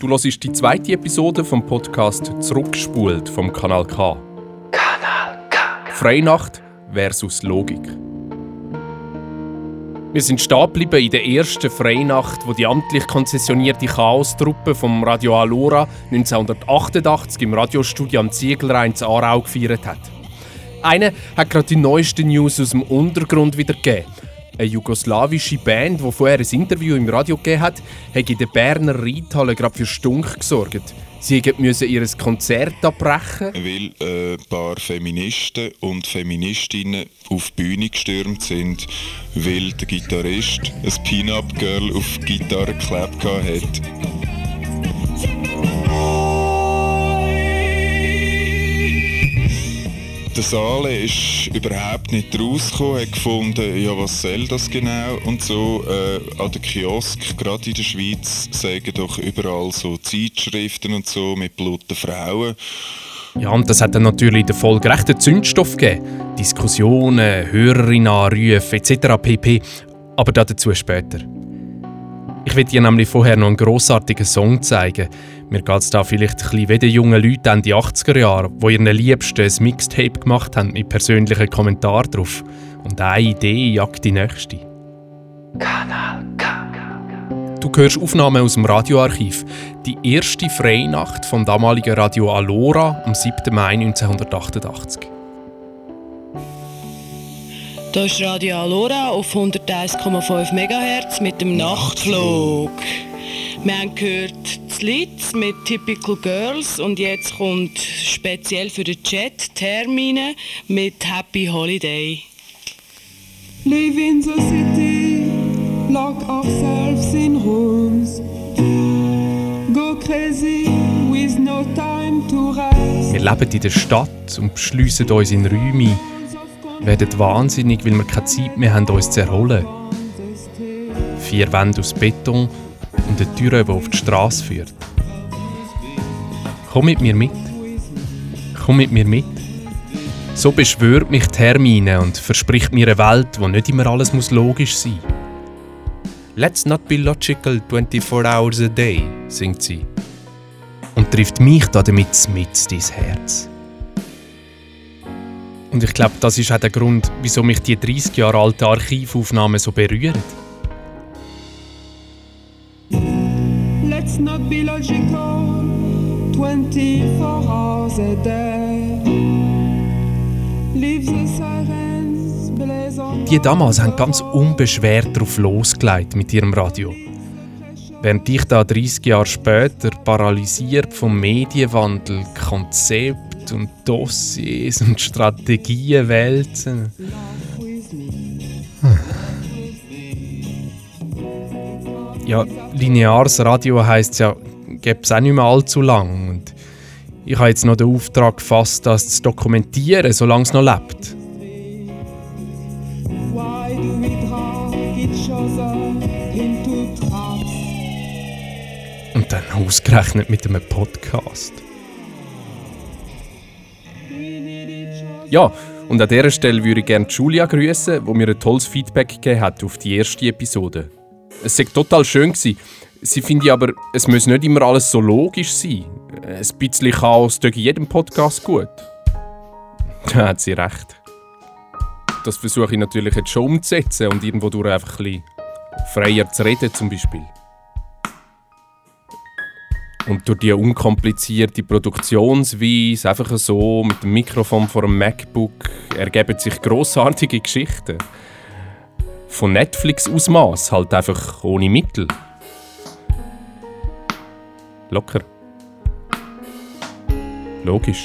Du hörst die zweite Episode vom Podcast Zurückspult vom Kanal K. Kanal K. Freinacht versus Logik. Wir sind stehen geblieben in der ersten Freinacht, wo die amtlich konzessionierte Chaos-Truppe vom Radio Alora 1988 im Radiostudio am Ziegelrhein zu Aarau gefeiert hat. Einer hat gerade die neuesten News aus dem Untergrund wiedergegeben. Eine jugoslawische Band, die vorher ein Interview im Radio gegeben hat, hat in der Berner Reithalle gerade für Stunk gesorgt. Sie mussten ihr Konzert abbrechen. Weil ein paar Feministen und Feministinnen auf die Bühne gestürmt sind, weil der Gitarrist ein Pin-Up-Girl auf die Gitarre geklebt hat. Der Saale ist überhaupt nicht rausgekommen, hat gefunden, ja was soll das genau und so. Äh, an der Kiosk, gerade in der Schweiz, sagen doch überall so Zeitschriften und so mit blutigen Frauen. Ja, und das hat dann natürlich in der Zündstoff gegeben. Diskussionen, Hörerinnenanrufe etc. pp. Aber dazu später. Ich will dir nämlich vorher noch einen grossartigen Song zeigen. Mir geht es da vielleicht ein bisschen wie den jungen Leuten Ende 80er Jahre, die ihren Liebsten ein Mixtape gemacht haben mit persönlichen Kommentaren drauf. Und eine Idee jagt die nächste. Kanal K. Du hörst Aufnahmen aus dem Radioarchiv. Die erste Freinacht vom damaligen Radio Alora am 7. Mai 1988. Hier ist Radio Alora auf 101,5 MHz mit dem Nachtflug. Wir haben gehört das Lied mit Typical Girls und jetzt kommt speziell für den Chat Termine mit Happy Holiday. Live in the city, lock ourselves in rooms. Go crazy with no time to rest. Wir leben in der Stadt und beschliessen uns in Räume werden wahnsinnig, weil wir keine Zeit mehr haben, uns zu erholen. Vier Wände aus Beton und eine Tür, die auf die Straße führt. Komm mit mir mit. Komm mit mir mit. So beschwört mich Termine und verspricht mir eine Welt, wo nicht immer alles muss logisch sein muss. Let's not be logical 24 hours a day, singt sie. Und trifft mich damit mit ins Herz. Und ich glaube, das ist auch der Grund, wieso mich die 30 Jahre alte Archivaufnahmen so berühren. Let's not be logical 24 hours a day. Leave the sirens blaze on Die damals haben ganz unbeschwert darauf losgelegt mit ihrem Radio. Während ich da 30 Jahre später paralysiert vom Medienwandel, Konzept und Dossiers und Strategien wälzen. Ja, lineares Radio heisst ja, gibt es auch nicht mehr allzu lang. Und ich habe jetzt noch den Auftrag gefasst, das zu dokumentieren, solange es noch lebt. Und dann ausgerechnet mit einem Podcast. Ja, und an dieser Stelle würde ich gerne Julia grüßen, wo mir ein tolles Feedback gegeben hat auf die erste Episode. Es war total schön. Gewesen. Sie finde aber, es muss nicht immer alles so logisch sein. Ein bisschen Chaos tut jedem Podcast gut. Da hat sie recht. Das versuche ich natürlich jetzt schon umzusetzen und irgendwo durch einfach ein bisschen freier zu reden zum Beispiel. Und durch die unkomplizierte Produktionsweise, einfach so mit dem Mikrofon vor dem MacBook, ergeben sich grossartige Geschichten. Von Netflix-Ausmaß, halt einfach ohne Mittel. Locker. Logisch.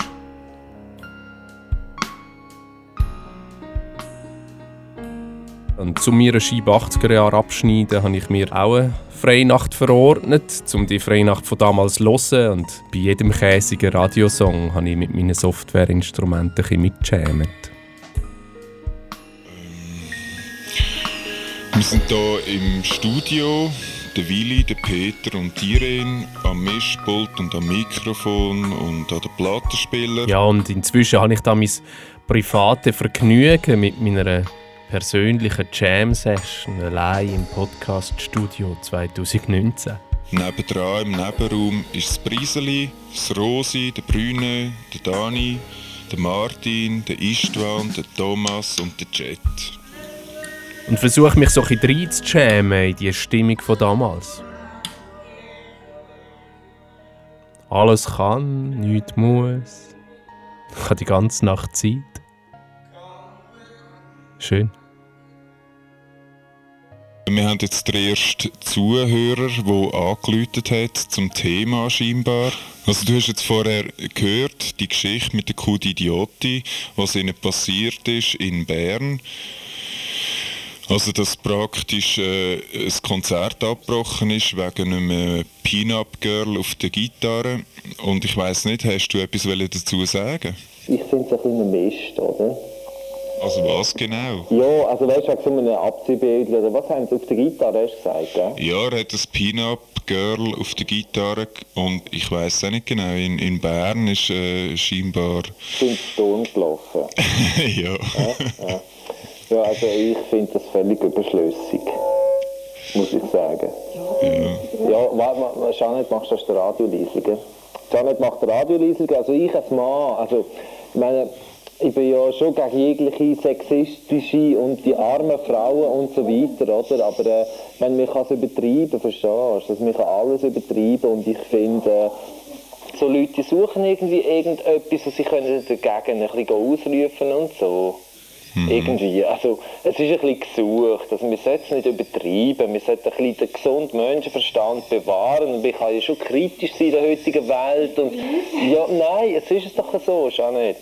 Und zu mir eine Scheibe 80er Jahre abschneiden, habe ich mir auch eine Freinacht verordnet, um die Freinacht von damals zu hören. Und bei jedem käsigen Radiosong habe ich mit meinen Softwareinstrumenten ein mitgeschämt. Wir sind hier im Studio, der Willi, der Peter und die Irene am Mischpult und am Mikrofon und an den Plattenspieler. Ja, und inzwischen habe ich da mein privates Vergnügen mit meiner persönlichen Jam-Session allein im Podcast-Studio 2019. Nebendran im Nebenraum ist das Briseli, das Rosi, der Brüne, der Dani, der Martin, der Istvan, der Thomas und der Jet. Und versuche mich so ein bisschen reinzuschämen in die Stimmung von damals. Alles kann, nichts muss. Ich habe die ganze Nacht Zeit. Schön. Wir haben jetzt den ersten Zuhörer, der angeläutet hat zum Thema scheinbar. Also du hast jetzt vorher gehört, die Geschichte mit der Kuh Idioti, was ihnen passiert ist in Bern. Also dass praktisch äh, ein Konzert abgebrochen ist wegen einem Pin-Up-Girl auf der Gitarre. Und ich weiß nicht, hast du etwas dazu sagen? Ich finde es ein bisschen Mist, oder? Also was genau? Ja, also weißt du, so eine Abziehbild oder was haben sie auf der Gitarre hast du gesagt, gell? Ja, er hat ein Pin-Up-Girl auf der Gitarre und ich weiß auch nicht genau, in, in Bern ist äh, scheinbar... Sind Sturm gelaufen? ja. ja. ja. Ja, also ich finde das völlig überschlüssig, muss ich sagen. Ja, ja warte, Janet, machst du das Radio leise, gell? Janet macht Radio leise, also ich als Mann, also ich meine, ich bin ja schon gegen jegliche sexistische und die armen Frauen und so weiter, oder? Aber äh, wenn man kann es übertreiben, verstehst du? Also man kann alles übertreiben und ich finde, äh, so Leute suchen irgendwie irgendetwas und sie können dagegen ein bisschen ausrufen und so. Mhm. Irgendwie. Also, es ist ein bisschen gesucht. Also, wir sollten es nicht übertreiben. Wir sollten ein bisschen den gesunden Menschenverstand bewahren. Und ich kann ja schon kritisch sein in der heutigen Welt. Und, ja, nein, es ist es doch so, Janet.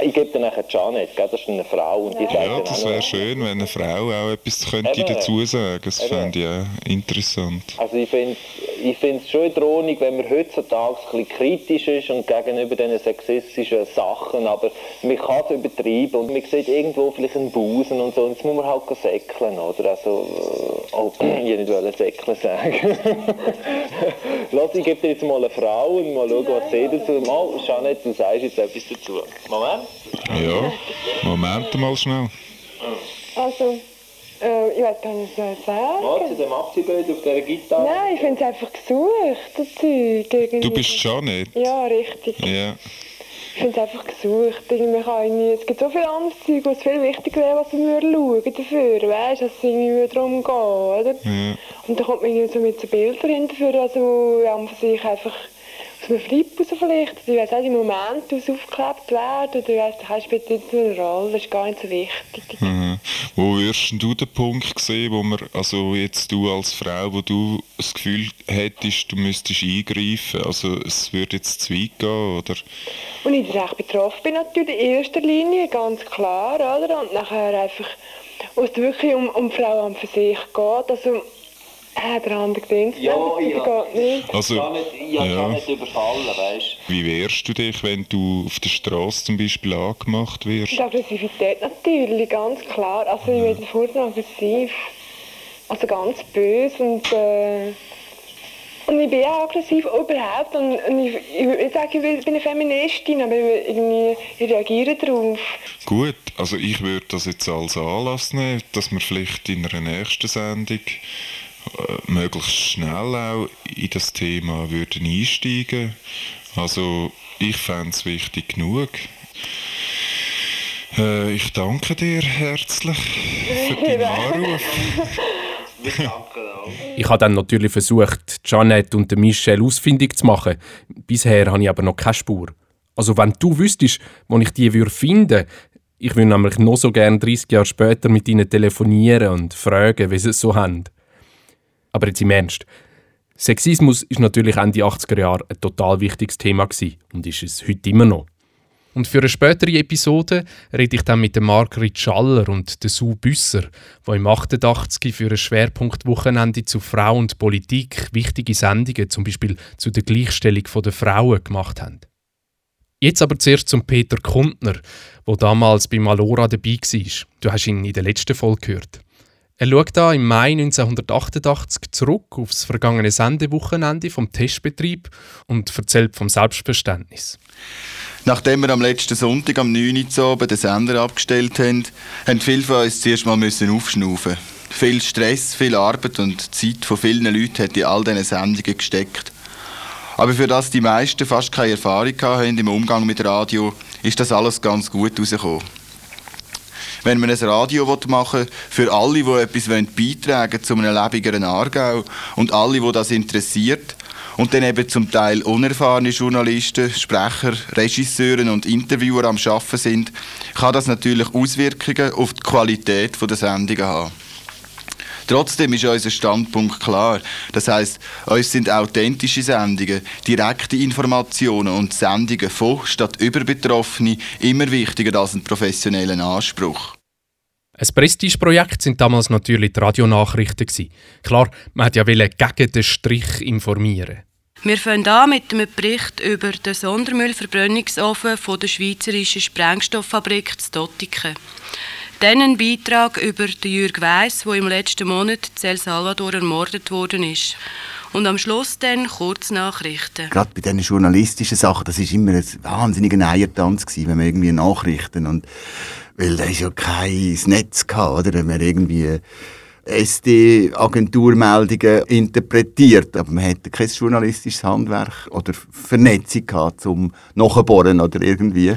Ich gebe dir nachher Janet, gell? das ist eine Frau. Und die ja, ja das wäre schön, wenn eine Frau auch etwas könnte dazu sagen Das fände ich auch interessant. Also ich finde ich es schon in der Ordnung, wenn man heutzutage ein bisschen kritisch ist und gegenüber diesen sexistischen Sachen, aber man kann es übertreiben und man sieht irgendwo vielleicht einen Busen und so, und jetzt muss man halt säckeln, oder? Also, äh, oh, ich nicht wollte säckeln sagen. Lass, ich gebe dir jetzt mal eine Frau und mal schauen, was sie dazu... Mal, Jeanette, du sagst jetzt etwas dazu. Moment. Ja, Moment mal schnell. Also, äh, ich weiß gar nicht, was ich sagen zu dem Abziehbild auf dieser Gitarre? Nein, ich finde es einfach gesucht, das Zeug. Irgendwie. Du bist Janet? Ja, richtig. Ja. Ich finde es einfach gesucht. Irgendwie kann ich nicht. Es gibt so viele andere Zeug, was viel wichtiger wäre, was wir schauen dafür. Weißt du, dass es irgendwie darum geht, oder? Ja. Und dann kommt man irgendwie so mit so Bildern hinterher, also ja, an sich einfach aus einem Flip raus vielleicht, ich weiss auch, die Momente, die aufgeklebt werden, oder weiss, das spielt nicht so eine Rolle, das ist gar nicht so wichtig. Mhm. Wo wirst du den Punkt sehen, wo man, also jetzt du als Frau, wo du das Gefühl hättest, du müsstest eingreifen, also es würde jetzt zu weit gehen, oder? Und ich recht betroffen bin natürlich in erster Linie, ganz klar, oder? Und nachher einfach, wo es wirklich um, um Frauen an für sich geht, also äh, der andere Ding. Ja, ja. Geht nicht. Also, ich kann nicht, ich ja. nicht überfallen, weißt Wie wehrst du dich, wenn du auf der Straße zum Beispiel angemacht wirst? Die Aggressivität natürlich, ganz klar. Also ich werde vorher aggressiv. Also ganz böse und... Äh, und ich bin auch aggressiv überhaupt. Und, und ich, ich würde sagen, ich bin eine Feministin, aber irgendwie, ich reagiere darauf. Gut, also ich würde das jetzt als Anlass nehmen, dass wir vielleicht in einer nächsten Sendung möglichst schnell auch in das Thema würden einsteigen Also ich fände es wichtig genug. Äh, ich danke dir herzlich für deinen Anruf. Ich habe dann natürlich versucht, Janet und Michelle ausfindig zu machen. Bisher habe ich aber noch keine Spur. Also wenn du wüsstest, wo ich die würde finden ich würde nämlich noch so gerne 30 Jahre später mit ihnen telefonieren und fragen, wie sie es so haben. Aber jetzt im Ernst. Sexismus ist natürlich Ende 80er Jahre ein total wichtiges Thema und ist es heute immer noch. Und für eine spätere Episode rede ich dann mit dem Margrit Schaller und der Sue Büsser, die im 88 für ein Schwerpunktwochenende zu Frau und Politik wichtige Sendungen, zum Beispiel zu der Gleichstellung der Frauen, gemacht haben. Jetzt aber zuerst zum Peter Kundner, der damals bei Malora dabei war. Du hast ihn in der letzten Folge gehört. Er schaut da im Mai 1988 zurück auf das vergangene Sendewochenende vom Testbetrieb und erzählt vom Selbstverständnis. Nachdem wir am letzten Sonntag am 9. Uhr den Sender abgestellt haben, haben viele von uns zuerst mal aufschnaufen. Viel Stress, viel Arbeit und Zeit von vielen Leuten hat in all diesen Sendungen gesteckt. Aber für das die meisten fast keine Erfahrung haben im Umgang mit Radio, ist das alles ganz gut rausgekommen. Wenn man ein Radio machen will, für alle, die etwas beitragen wollen zu einem lebigeren Aargau und alle, die das interessiert, und dann eben zum Teil unerfahrene Journalisten, Sprecher, Regisseure und Interviewer am Arbeiten sind, kann das natürlich Auswirkungen auf die Qualität der Sendungen haben. Trotzdem ist unser Standpunkt klar. Das heißt, uns sind authentische Sendungen, direkte Informationen und Sendungen von statt über Betroffene immer wichtiger als ein professioneller Anspruch. Ein Prestigeprojekt sind damals natürlich die Radionachrichten. Klar, man hat ja gegen den Strich informieren. Wir fangen an mit einem Bericht über den Sondermüllverbrennungsofen von der Schweizerischen Sprengstofffabrik zu Dottiken. Dann ein Beitrag über den Jürg Weiss, der im letzten Monat in El Salvador ermordet worden ist. Und am Schluss dann Kurznachrichten. Gerade bei diesen journalistischen Sachen, das war immer ein wahnsinniger Eiertanz, wenn man irgendwie Nachrichten und weil da ist ja kein Netz gehabt, oder? Wenn man irgendwie SD-Agenturmeldungen interpretiert. Aber man hatte kein journalistisches Handwerk oder Vernetzung gehabt, um nachzubohren oder irgendwie.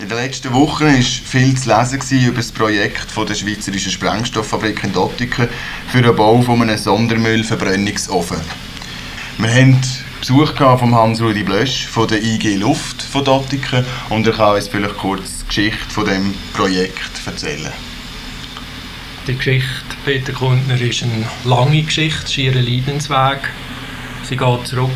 In den letzten Wochen war viel zu lesen über das Projekt der Schweizerischen Sprengstofffabrik in Dottiken für den Bau eines Sondermüllverbrennungsofen. Wir haben Besuch von Hans-Rudi Blösch von der IG Luft von Dottiken und er kann uns vielleicht kurz die Geschichte von dem Projekt erzählen. Die Geschichte Peter Kundner ist eine lange Geschichte, schier Leidensweg. Sie geht zurück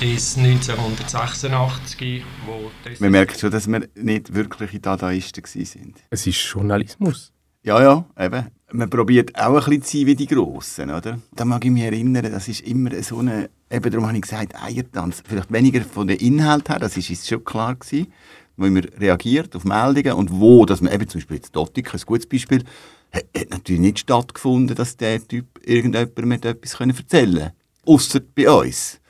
ins 1986, wo... Man merkt schon, dass wir nicht wirkliche Dadaisten waren. Es ist Journalismus. Ja, ja, eben. Man probiert auch ein bisschen zu sein wie die Grossen, oder? Da mag ich mich erinnern, das ist immer so eine... Eben darum habe ich gesagt, Eiertanz. Vielleicht weniger von den Inhalt her, das ist schon klar gewesen, wo man reagiert auf Meldungen und wo, dass man eben zum Beispiel jetzt Dottik, ein gutes Beispiel, hat, hat natürlich nicht stattgefunden, dass der Typ irgendjemandem etwas erzählen konnte. Ausser bei uns.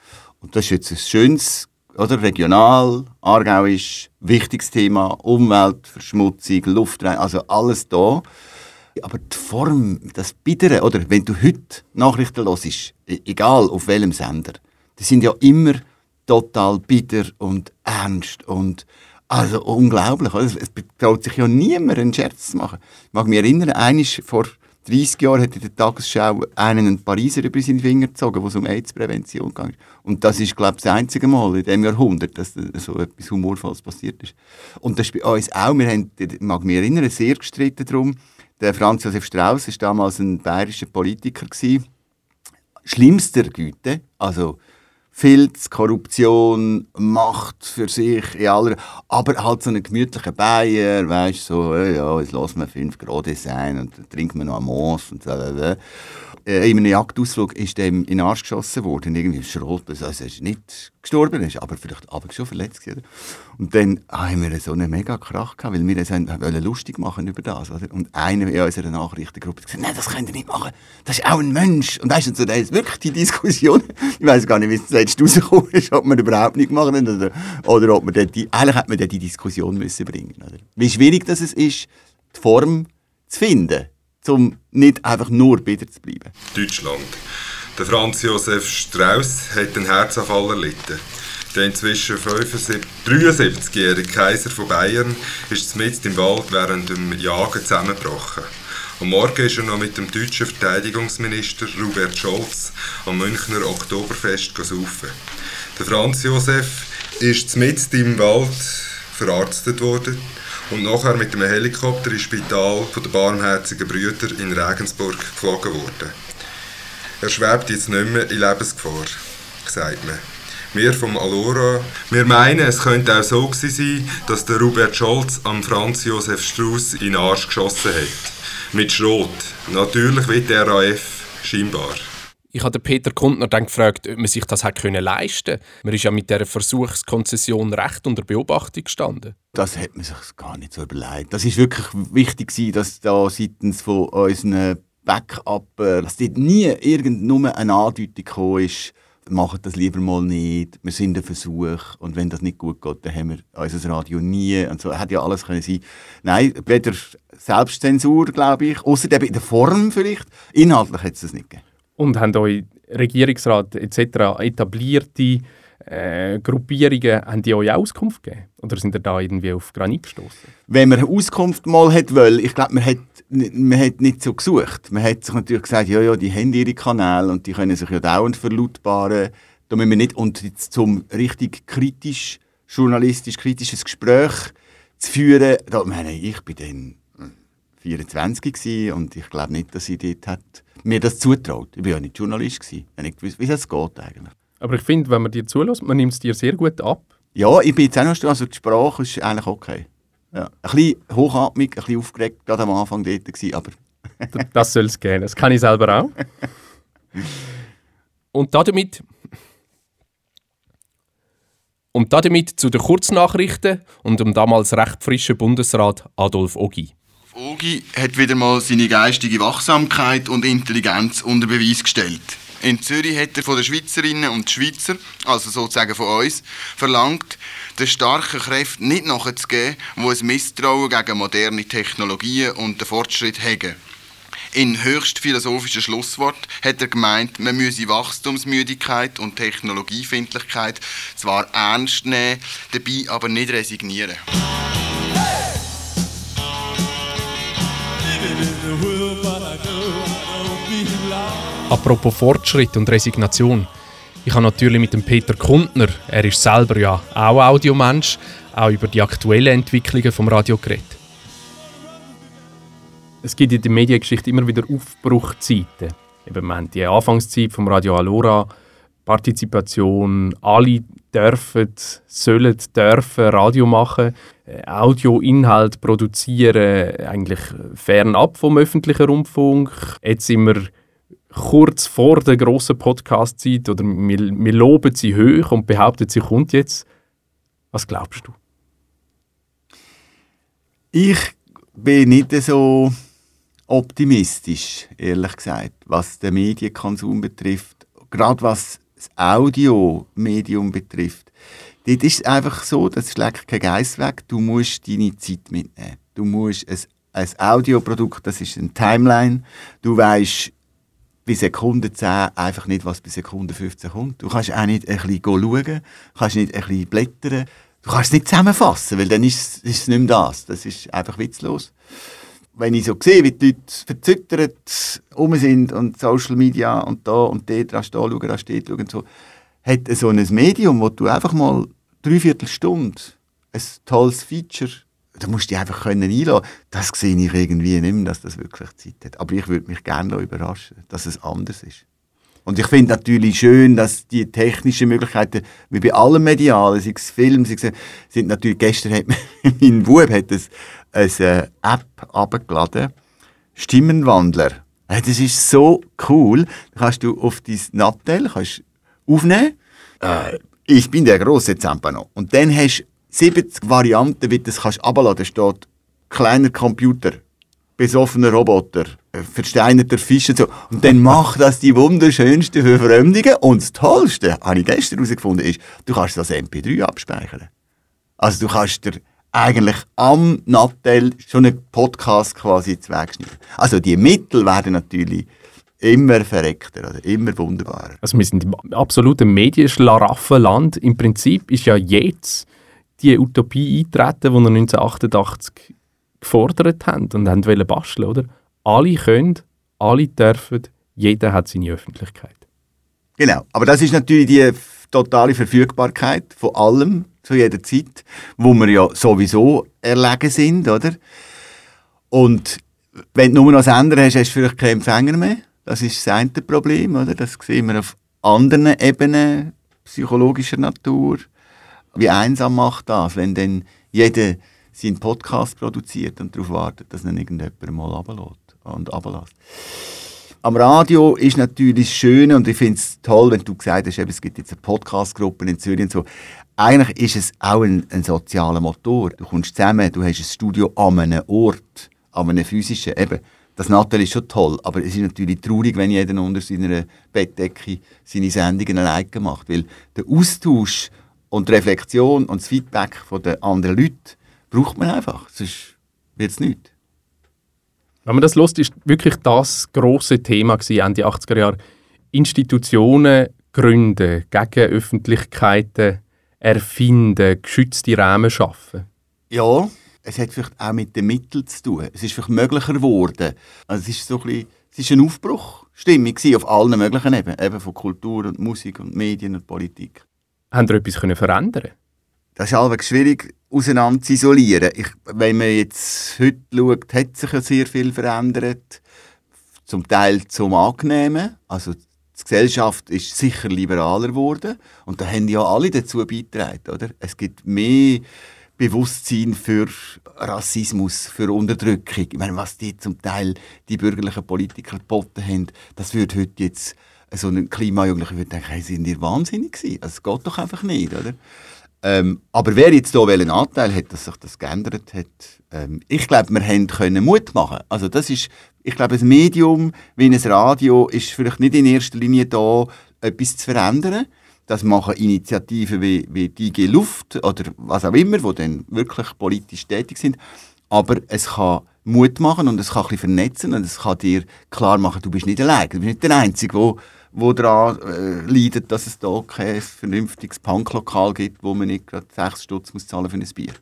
Und das ist jetzt ein schönes, oder? Regional, Aargau ist ein wichtiges Thema, Umweltverschmutzung, Luftrein, also alles da. Aber die Form, das Bittere, oder wenn du heute Nachrichten hörst, e-, egal auf welchem Sender, die sind ja immer total bitter und ernst und also unglaublich. Es traut sich ja niemand einen Scherz zu machen. Ich mag mich erinnern, eines vor 30 Jahren hat in der Tagesschau einen, einen Pariser über seine Finger gezogen, wo es um AIDS-Prävention ging. Und das ist, glaube ich, das einzige Mal in diesem Jahrhundert, dass so etwas Humorvolles passiert ist. Und das ist bei uns auch. Wir haben, ich mag mich erinnern, sehr gestritten darum. Der Franz Josef Strauß war damals ein bayerischer Politiker. Gewesen. Schlimmster Güte, also Filz, Korruption, Macht für sich, in aller, aber halt so einen gemütlichen Bayer, weißt so, ja, jetzt lassen wir fünf Grad sein und trinken wir noch ein Moos und so. Äh, in einem Jagdausflug ist dem in den Arsch geschossen worden, irgendwie Schrot, also er ist nicht gestorben, ist aber vielleicht aber schon verletzt gewesen. Und dann haben wir so einen mega Krach gehabt, weil wir es wollen lustig machen über das, oder? Und einer in unserer Nachrichtengruppe hat gesagt, nein, das könnt ihr nicht machen, das ist auch ein Mensch. Und weißt du, so, ist wirklich die Diskussion, ich weiß gar nicht, wie es jetzt rausgekommen ist, ob man überhaupt nicht gemacht hat, oder, oder ob man die, eigentlich hätte man die Diskussion müssen bringen, oder? Wie schwierig das ist, die Form zu finden um nicht einfach nur bitter zu bleiben. Deutschland. Der Franz Josef Strauß hat einen Herzanfall erlitten. Der inzwischen 73-jährige Kaiser von Bayern ist mitten im Wald während dem Jagen zusammengebrochen. Am Morgen ist er noch mit dem deutschen Verteidigungsminister Robert Scholz am Münchner Oktoberfest gesaufen. Der Franz Josef ist mitten im Wald verarztet worden und nachher mit einem Helikopter ins Spital von der barmherzigen Brüder in Regensburg geflogen worden. Er schwebt jetzt nicht mehr in Lebensgefahr, sagt man. Wir vom Alora, wir meinen, es könnte auch so sein, dass der Robert Scholz am Franz Josef Strauß in den Arsch geschossen hat. Mit Schrot. Natürlich wie der RAF, scheinbar. Ich habe Peter Kundner dann gefragt, ob man sich das hätte leisten können. Man ist ja mit dieser Versuchskonzession recht unter Beobachtung gestanden. Das hat man sich gar nicht so überlegt. Das ist wirklich wichtig, dass da seitens von unseren Backup, dass dort nie irgend eine Andeutung ist, machen das lieber mal nicht, wir sind ein Versuch und wenn das nicht gut geht, dann haben wir unser Radio nie und so, hat ja alles können sein. Nein, weder Selbstzensur, glaube ich, außer in der Form vielleicht, inhaltlich hätte es das nicht gegeben. Und haben euch Regierungsrat etc. etablierte äh, Gruppierungen, haben die euch Auskunft gegeben? Oder sind ihr da irgendwie auf Granit gestoßen? Wenn man Auskunft mal hat wollen, ich glaube, man hat, man hat nicht so gesucht. Man hat sich natürlich gesagt, ja, ja, die haben ihre Kanäle und die können sich ja dauernd verlautbaren. Da müssen wir nicht, und jetzt zum richtig kritisch, journalistisch kritisches Gespräch zu führen, da meine ich, bin dann 24 und ich glaube nicht, dass ich dort hat mir das zutraut. Ich war ja nicht Journalist, gewesen. ich nicht gewusst, wie das geht eigentlich. Aber ich finde, wenn man dir zulässt, man nimmt es dir sehr gut ab. Ja, ich bin jetzt auch noch also die Sprache ist eigentlich okay. Ja. Ein bisschen hochatmig, ein bisschen aufgeregt, gerade am Anfang dort gewesen, aber... das soll es gehen, das kann ich selber auch. Und damit... Und damit zu den Kurznachrichten und um damals recht frischen Bundesrat Adolf Ogi. Ogi hat wieder mal seine geistige Wachsamkeit und Intelligenz unter Beweis gestellt. In Zürich hat er von den Schweizerinnen und Schweizer, also sozusagen von uns, verlangt, den starken Kräften nicht nachzugeben, die ein Misstrauen gegen moderne Technologien und den Fortschritt haben. In höchst philosophischen Schlusswort hat er gemeint, man müsse Wachstumsmüdigkeit und Technologiefindlichkeit zwar ernst nehmen, dabei aber nicht resignieren. Apropos Fortschritt und Resignation. Ich habe natürlich mit dem Peter Kundner, er ist selber ja auch Audiomensch, auch über die aktuellen Entwicklungen vom Radio geredet. Es gibt in der Mediengeschichte immer wieder Aufbruchzeiten. Eben, haben die Anfangszeit vom Radio Alora, Partizipation, alle dürfen, sollen, dürfen Radio machen, äh, Audioinhalt produzieren, eigentlich fernab vom öffentlichen Rundfunk. Jetzt sind wir kurz vor der grossen Podcast-Zeit oder wir, wir loben sie hoch und behaupten, sie kommt jetzt. Was glaubst du? Ich bin nicht so optimistisch, ehrlich gesagt, was den Medienkonsum betrifft. Gerade was das Audiomedium betrifft. Dort ist es einfach so, das schlägt kein Geist weg. Du musst deine Zeit mitnehmen. Du musst ein, ein Audioprodukt, das ist ein Timeline. Du weißt bei Sekunde 10 einfach nicht, was bei Sekunde 15 kommt. Du kannst auch nicht ein bisschen schauen, kannst nicht ein bisschen blättern, du kannst es nicht zusammenfassen, weil dann ist, es nicht mehr das. Das ist einfach witzlos. Wenn ich so sehe, wie die Leute verzüttert um sind und Social Media und da und dort, da schauen, da steht schauen so, hat so ein Medium, wo du einfach mal dreiviertel Stunde ein tolles Feature da musst du dich einfach können einlassen Das sehe ich irgendwie nicht mehr, dass das wirklich Zeit hat. Aber ich würde mich gerne überraschen, dass es anders ist. Und ich finde natürlich schön, dass die technischen Möglichkeiten, wie bei allem Medialen, sei es Film, sei es, sind natürlich, gestern hat mein Bub hat ein, eine App abgeladen, Stimmenwandler. Das ist so cool. Da kannst du auf dein Nattel kannst aufnehmen. Äh, ich bin der große Zampano. Und dann hast 70 Varianten, wie du das kannst abladen steht kleiner Computer, besoffener Roboter, äh, versteinerter Fisch und so. Und dann macht das die wunderschönsten Verfremdungen. Und das Tollste, habe ich gestern herausgefunden, ist, du kannst das MP3 abspeichern. Also du kannst dir eigentlich am Nattel schon einen Podcast quasi zweckschneiden. Also die Mittel werden natürlich immer verreckter, oder immer wunderbarer. Also wir sind im absoluten Medienschlaraffenland. Im Prinzip ist ja jetzt die Utopie eintreten, die wir 1988 gefordert haben und haben wollen basteln, oder? Alle können, alle dürfen, jeder hat seine Öffentlichkeit. Genau, aber das ist natürlich die totale Verfügbarkeit von allem zu jeder Zeit, wo wir ja sowieso erlegen sind, oder? Und wenn du nur noch das Ändern hast, hast du vielleicht keinen Empfänger mehr. Das ist das eine Problem, oder? Das sehen wir auf anderen Ebenen psychologischer Natur. Wie einsam macht das, wenn dann jeder seinen Podcast produziert und darauf wartet, dass ihn irgendjemand mal runterlässt und runterlässt. Am Radio ist natürlich schön und ich finde es toll, wenn du gesagt hast, es gibt jetzt eine Podcast-Gruppe in Zürich und so. Eigentlich ist es auch ein, ein, sozialer Motor. Du kommst zusammen, du hast ein Studio an einem Ort, an einem physischen. Eben, Das Nattel ist schon toll, aber es ist natürlich traurig, wenn jeder unter seiner Bettdecke seine Sendungen alleine macht, weil der Austausch und die Reflexion und das Feedback von den anderen Leuten braucht man einfach, sonst wird es nichts. Wenn man das lust, ist wirklich das große Thema gewesen, Ende 80er Jahre. Institutionen gründen, gegen Öffentlichkeiten erfinden, geschützte Rahmen schaffen. Ja, es hat vielleicht auch mit den Mitteln zu tun. Es ist vielleicht möglicher geworden. Also es ist so ein bisschen, es ist eine Aufbruchstimmung auf allen möglichen Ebenen, eben von Kultur und Musik und Medien und Politik. Haben Sie etwas können verändern? Das ist allweg schwierig auseinander zu isolieren. Ich, wenn man jetzt heute schaut, hat sich ja sehr viel verändert. Zum Teil zum Angenehmen. Also die Gesellschaft ist sicher liberaler geworden. Und da haben ja alle dazu beigetragen. Oder? Es gibt mehr Bewusstsein für Rassismus, für Unterdrückung. Ich meine, was die zum Teil die bürgerlichen Politiker geboten haben, das würde heute jetzt so ein Klimajugendlicher würde denken, hey, sind die wahnsinnig gewesen? Also, es geht doch einfach nicht, oder? Ähm, aber wer jetzt hier welchen Anteil hat, dass sich das geändert hat, ähm, ich glaube, wir haben können Mut machen. Also das ist, ich glaube, ein Medium wie ein Radio ist vielleicht nicht in erster Linie da, etwas zu verändern. Das machen Initiativen wie, wie IG Luft oder was auch immer, die dann wirklich politisch tätig sind. Aber es kann Mut machen und es kann ein bisschen vernetzen und es kann dir klar machen, du bist nicht allein, du bist nicht der Einzige, der wo daran äh, leidet, dass es hier kein vernünftiges Punklokal gibt, wo man nicht gerade 6 Stutz muss zahlen für ein Bier.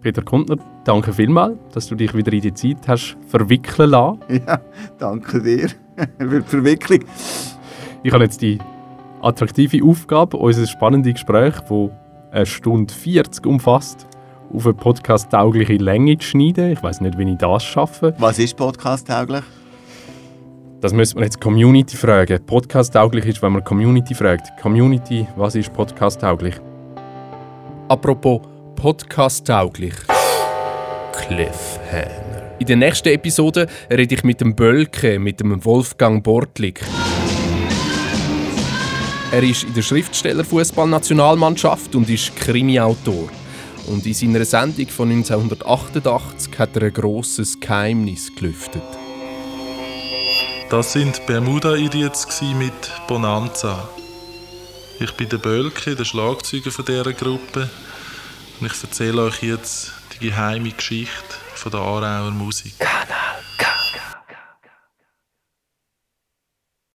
Peter Kundner, danke vielmals, dass du dich wieder in die Zeit hast verwickeln lassen. Ja, danke dir für die Verwicklung. Ich habe jetzt die attraktive Aufgabe, unser spannendes Gespräch, das eine Stunde 40 umfasst, auf eine podcast-taugliche Länge zu schneiden. Ich weiß nicht, wie ich das schaffe. Was ist podcast-tauglich? Das müsste man jetzt Community fragen. Podcast-tauglich ist, wenn man Community fragt. Community, was ist podcast-tauglich? Apropos Podcast-tauglich. Cliffhanger. In der nächsten Episode rede ich mit dem Bölke, mit dem Wolfgang Bortlik. Er ist in der Schriftsteller-Fußballnationalmannschaft und ist Krimi-Autor. Und in seiner Sendung von 1988 hat er ein grosses Geheimnis gelüftet. Das sind Bermuda Idiots mit Bonanza. Ich bin der Bölke, der Schlagzeuger von dieser Gruppe. Und ich erzähle euch jetzt die geheime Geschichte von der Aarauer Musik. Kanal.